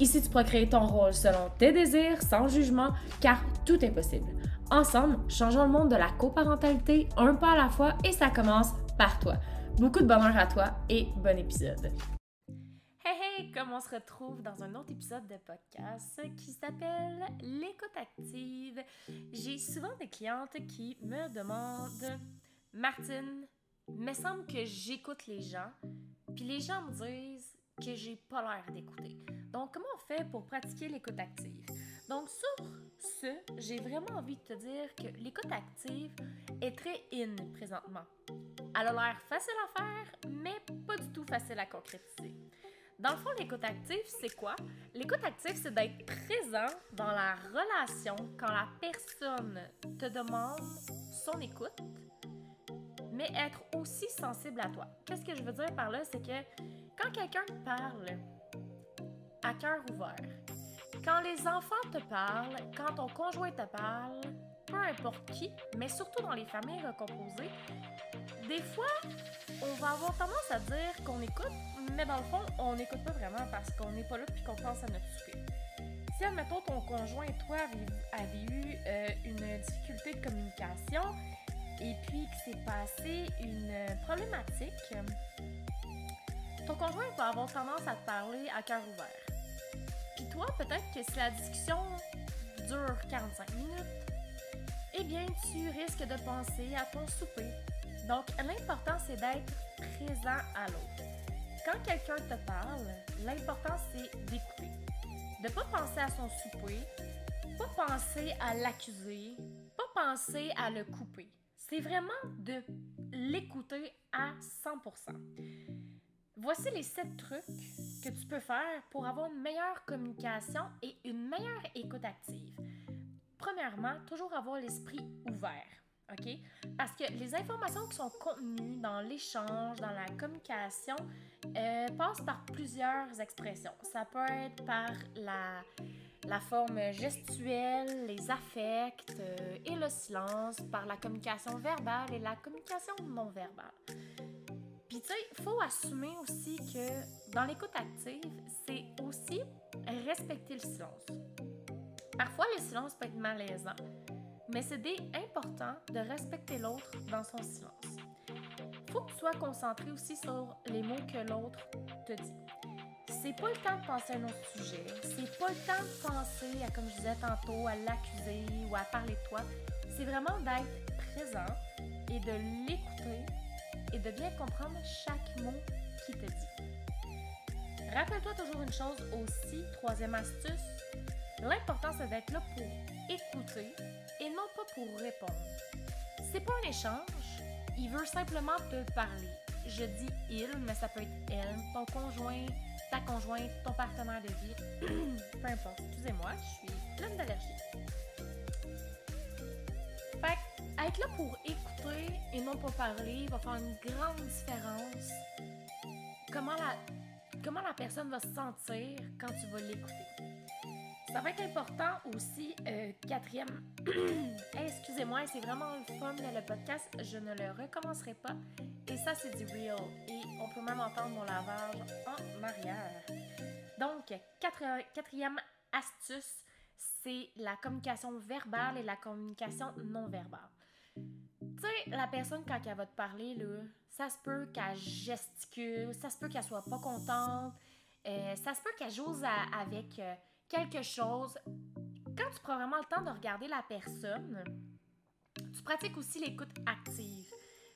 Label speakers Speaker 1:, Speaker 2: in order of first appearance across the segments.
Speaker 1: Ici, tu pourras créer ton rôle selon tes désirs, sans jugement, car tout est possible. Ensemble, changeons le monde de la coparentalité un pas à la fois et ça commence par toi. Beaucoup de bonheur à toi et bon épisode. Hey hey, comme on se retrouve dans un autre épisode de podcast qui s'appelle l'écoute active. J'ai souvent des clientes qui me demandent Martine, me semble que j'écoute les gens, puis les gens me disent que j'ai pas l'air d'écouter. Donc, comment on fait pour pratiquer l'écoute active? Donc, sur ce, j'ai vraiment envie de te dire que l'écoute active est très in présentement. Elle a l'air facile à faire, mais pas du tout facile à concrétiser. Dans le fond, l'écoute active, c'est quoi? L'écoute active, c'est d'être présent dans la relation quand la personne te demande son écoute, mais être aussi sensible à toi. Qu'est-ce que je veux dire par là? C'est que quand quelqu'un parle à cœur ouvert, quand les enfants te parlent, quand ton conjoint te parle, peu importe qui, mais surtout dans les familles recomposées, des fois, on va avoir tendance à dire qu'on écoute, mais dans le fond, on n'écoute pas vraiment parce qu'on n'est pas là puis qu'on pense à notre souper. Si, admettons, ton conjoint et toi avez, eu euh, une difficulté de communication et puis que s'est passé une problématique, ton conjoint va avoir tendance à te parler à cœur ouvert. Puis toi, peut-être que si la discussion dure 45 minutes, eh bien, tu risques de penser à ton souper. Donc, l'important, c'est d'être présent à l'autre. Quand quelqu'un te parle, l'important, c'est d'écouter. De ne pas penser à son souper, pas penser à l'accuser, pas penser à le couper. C'est vraiment de l'écouter à 100%. Voici les 7 trucs que tu peux faire pour avoir une meilleure communication et une meilleure écoute active. Premièrement, toujours avoir l'esprit ouvert. OK? Parce que les informations qui sont contenues dans l'échange, dans la communication, euh, passent par plusieurs expressions. Ça peut être par la, la forme gestuelle, les affects euh, et le silence, par la communication verbale et la communication non verbale. Tu sais, il faut assumer aussi que dans l'écoute active, c'est aussi respecter le silence. Parfois, le silence peut être malaisant, mais c'est important de respecter l'autre dans son silence. Faut que tu sois concentré aussi sur les mots que l'autre te dit. C'est pas le temps de penser à un autre sujet, c'est pas le temps de penser à, comme je disais tantôt, à l'accuser ou à parler de toi. C'est vraiment d'être présent et de l'écouter et de bien comprendre chaque mot qui te dit. Rappelle-toi toujours une chose aussi, troisième astuce, l'important c'est d'être là pour écouter et non pas pour répondre. C'est pas un échange, il veut simplement te parler. Je dis il, mais ça peut être elle, ton conjoint, ta conjointe, ton partenaire de vie, peu importe. Excusez-moi, je suis pleine d'allergie. Être là pour écouter et non pas parler va faire une grande différence. Comment la, comment la personne va se sentir quand tu vas l'écouter. Ça va être important aussi, euh, quatrième. Excusez-moi, c'est vraiment le fun le podcast. Je ne le recommencerai pas. Et ça, c'est du real. Et on peut même entendre mon lavage en arrière. Donc, quatrième astuce, c'est la communication verbale et la communication non verbale. Tu sais, la personne, quand elle va te parler, là, ça se peut qu'elle gesticule, ça se peut qu'elle soit pas contente, euh, ça se peut qu'elle joue avec. Euh, quelque chose, quand tu prends vraiment le temps de regarder la personne, tu pratiques aussi l'écoute active.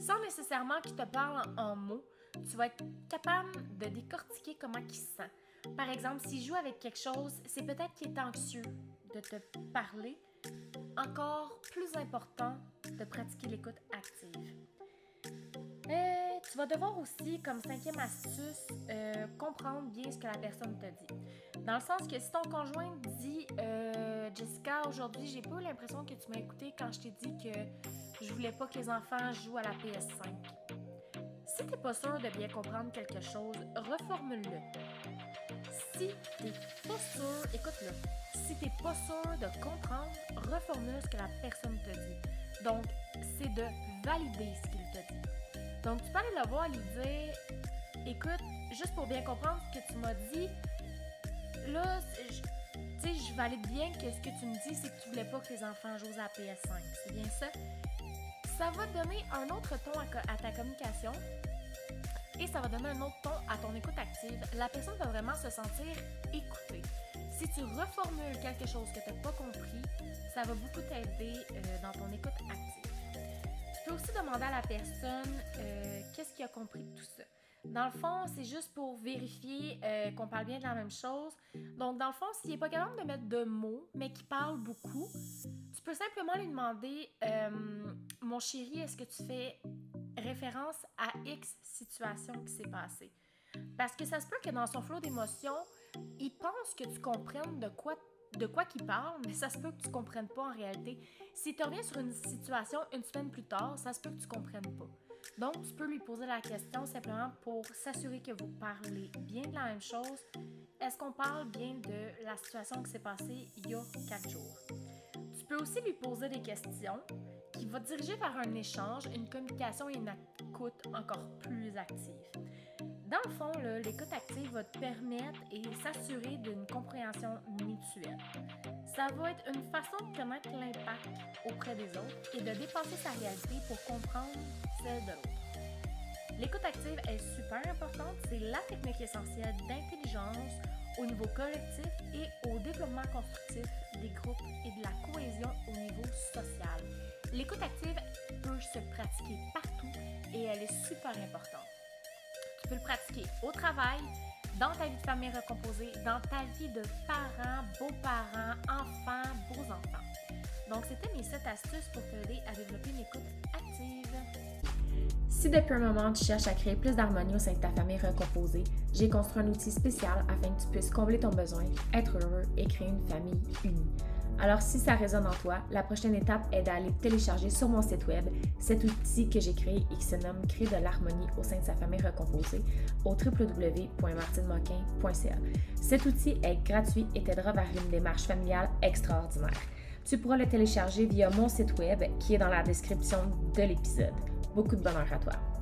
Speaker 1: Sans nécessairement qu'il te parle en, mots, tu vas être capable de décortiquer comment il se sent. Par exemple, s'il joue avec quelque chose, c'est peut-être qu'il est anxieux de te parler. Encore plus important de pratiquer l'écoute active. Euh, tu vas devoir aussi, comme cinquième astuce, euh, comprendre bien ce que la personne te dit. Dans le sens que si ton conjoint dit euh, Jessica, aujourd'hui, j'ai pas l'impression que tu m'as écouté quand je t'ai dit que je voulais pas que les enfants jouent à la PS5. Si t'es pas sûr de bien comprendre quelque chose, reformule-le. Si t'es pas sûr, écoute-le. Si t'es pas sûr de comprendre, reformule ce que la personne te dit. Donc, c'est de valider ce qu'il te dit. Donc, tu peux aller le voir et lui dire Écoute, juste pour bien comprendre ce que tu m'as dit, là, tu sais, je valide bien que ce que tu me dis, c'est que tu voulais pas que les enfants jouent à la PS5. C'est bien ça? Ça va donner un autre ton à, ta communication et ça va donner un autre ton à ton écoute active. La personne va vraiment se sentir écoutée. Si tu reformules quelque chose que tu n'as pas compris, ça va beaucoup t'aider euh, dans ton écoute active. Tu peux aussi demander à la personne euh, qu'est-ce qu'il a compris de tout ça. Dans le fond, c'est juste pour vérifier euh, qu'on parle bien de la même chose. Donc, dans le fond, s'il n'est pas capable de mettre de mots, mais qu'il parle beaucoup, tu peux simplement lui demander Mon chéri, est-ce que tu fais référence à X situation qui s'est passée? Parce que ça se peut que dans son flot d'émotions, il pense que tu comprennes de quoi de quoi qu'il parle, mais ça se peut que tu comprennes pas en réalité. Si tu reviens sur une situation une semaine plus tard, ça se peut que tu comprennes pas. Donc, tu peux lui poser la question simplement pour s'assurer que vous parlez bien de la même chose. Est-ce qu'on parle bien de la situation qui s'est passée il y a quatre jours? Tu peux aussi lui poser des questions qui vont diriger vers un échange, une communication et une écoute encore plus active. Dans le fond, l'écoute active va te permettre et s'assurer d'une compréhension mutuelle. Ça va être une façon de connaître l'impact auprès des autres et de dépasser sa réalité pour comprendre celle de l'autre. L'écoute active est super importante, c'est la technique essentielle d'intelligence au niveau collectif et au développement constructif des groupes et de la cohésion au niveau social. L'écoute active peut se pratiquer partout et elle est super importante. Tu peux le pratiquer au travail, dans ta vie de famille recomposée, dans ta vie de parents, beaux-parents, enfants, beaux-enfants. Donc, c'était mes 7 astuces pour t'aider à développer une écoute active. Si depuis un moment tu cherches à créer plus d'harmonie au sein de ta famille recomposée, j'ai construit un outil spécial afin que tu puisses combler ton besoin, être heureux et créer une famille unie. Alors si ça résonne en toi, la prochaine étape est d'aller télécharger sur mon site web cet outil que j'ai créé et qui se nomme Créer de l'harmonie au sein de sa famille recomposée au www.martinemoquin.ca. Cet outil est gratuit et t'aidera vers une démarche familiale extraordinaire. Tu pourras le télécharger via mon site web qui est dans la description de l'épisode. Beaucoup de bonheur à toi.